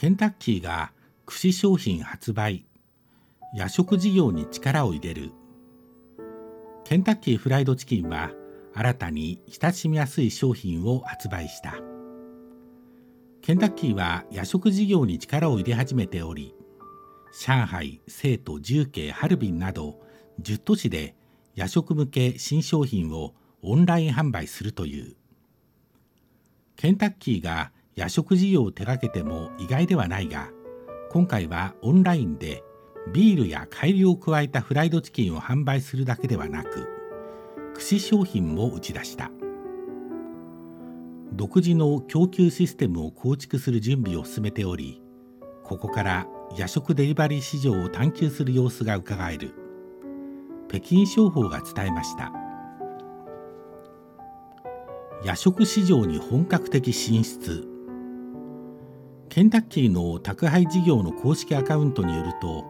ケンタッキーが串商品発売。夜食事業に力を入れる。ケンタッキーフライドチキンは新たに親しみやすい商品を発売した。ケンタッキーは夜食事業に力を入れ始めており上海、成都、重慶、ハルビンなど10都市で夜食向け新商品をオンライン販売するという。ケンタッキーが夜食事業を手掛けても意外ではないが今回はオンラインでビールや改良を加えたフライドチキンを販売するだけではなく串商品も打ち出した。独自の供給システムを構築する準備を進めておりここから夜食デリバリー市場を探求する様子がうかがえる。北京商法が伝えました。夜食市場に本格的進出。ケンタッキーの宅配事業の公式アカウントによると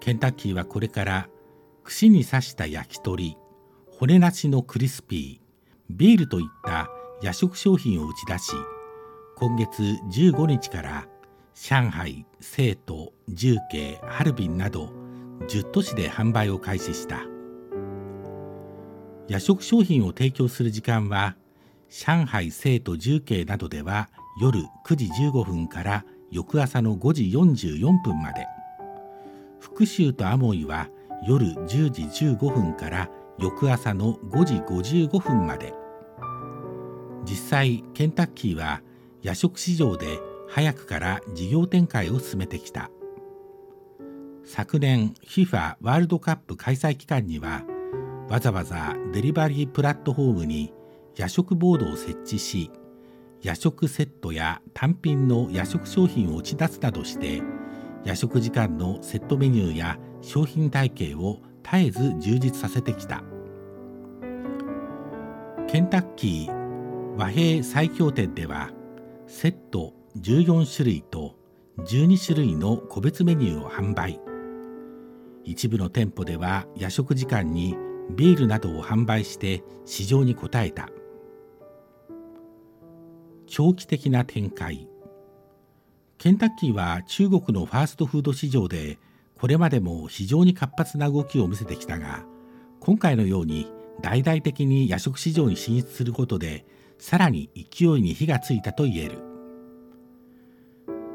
ケンタッキーはこれから串に刺した焼き鳥骨なしのクリスピービールといった夜食商品を打ち出し今月15日から上海、成都、重慶、ハルビンなど10都市で販売を開始した。夜食商品を提供する時間は上海、成都、重慶などでは夜9時15分から翌朝の5時44分まで。福州とアモイは夜10時15分から翌朝の5時55分まで。実際ケンタッキーは夜食市場で早くから事業展開を進めてきた。昨年 FIFA ワールドカップ開催期間にはわざわざデリバリープラットフォームに夜食ボードを設置し夜食セットや単品の夜食商品を打ち出すなどして夜食時間のセットメニューや商品体系を絶えず充実させてきた。ケンタッキー和平最強店ではセット14種類と12種類の個別メニューを販売。一部の店舗では夜食時間にビールなどを販売して市場に応えた。長期的な展開。ケンタッキーは中国のファーストフード市場でこれまでも非常に活発な動きを見せてきたが今回のように大々的に夜食市場に進出することでさらに勢いに火がついたと言える。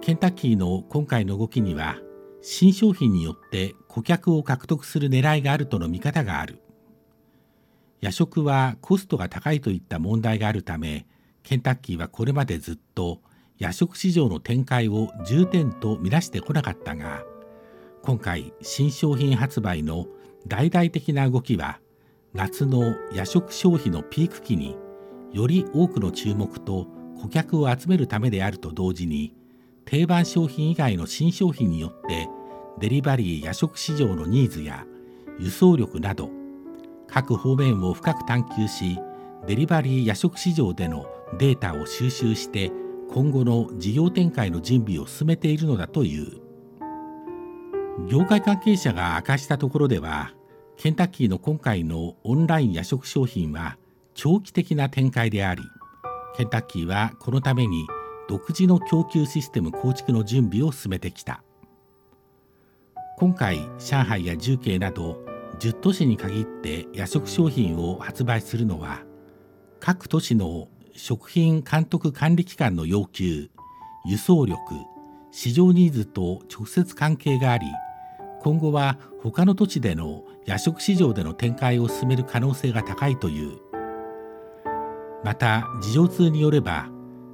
ケンタッキーの今回の動きには新商品によって顧客を獲得する狙いがあるとの見方がある。夜食はコストが高いといった問題があるためケンタッキーはこれまでずっと夜食市場の展開を重点と見なしてこなかったが今回新商品発売の大々的な動きは夏の夜食消費のピーク期により多くの注目と顧客を集めるためであると同時に定番商品以外の新商品によってデリバリー夜食市場のニーズや輸送力など各方面を深く探求しデリバリー夜食市場でのデータを収集して今後の事業展開の準備を進めているのだという。業界関係者が明かしたところではケンタッキーの今回のオンライン夜食商品は長期的な展開でありケンタッキーはこのために独自の供給システム構築の準備を進めてきた。今回上海や重慶など10都市に限って夜食商品を発売するのは各都市の食品監督管理機関の要求輸送力市場ニーズと直接関係があり今後は他の土地での夜食市場での展開を進める可能性が高いという。また事情通によれば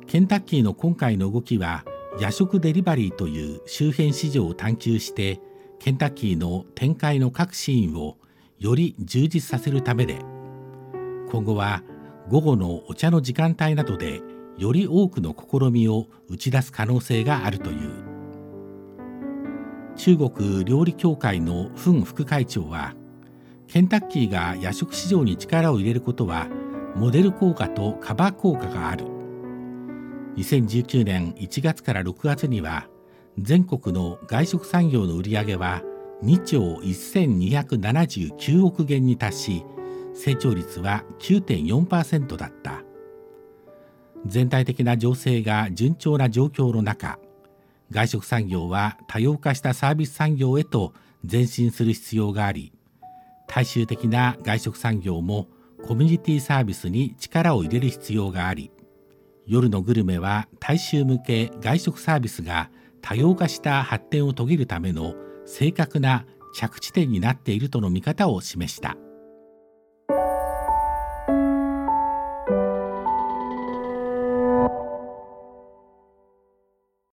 ケンタッキーの今回の動きは夜食デリバリーという周辺市場を探求してケンタッキーの展開の各シーンをより充実させるためで今後は午後のお茶の時間帯などでより多くの試みを打ち出す可能性があるという。中国料理協会のフン副会長はケンタッキーが夜食市場に力を入れることはモデル効果とカバー効果がある。2019年1月から6月には全国の外食産業の売り上げは2兆1279億元に達し成長率は9.4%だった。全体的な情勢が順調な状況の中外食産業は多様化したサービス産業へと前進する必要があり大衆的な外食産業もコミュニティサービスに力を入れる必要があり夜のグルメは大衆向け外食サービスが多様化した発展を遂げるための正確な着地点になっているとの見方を示した。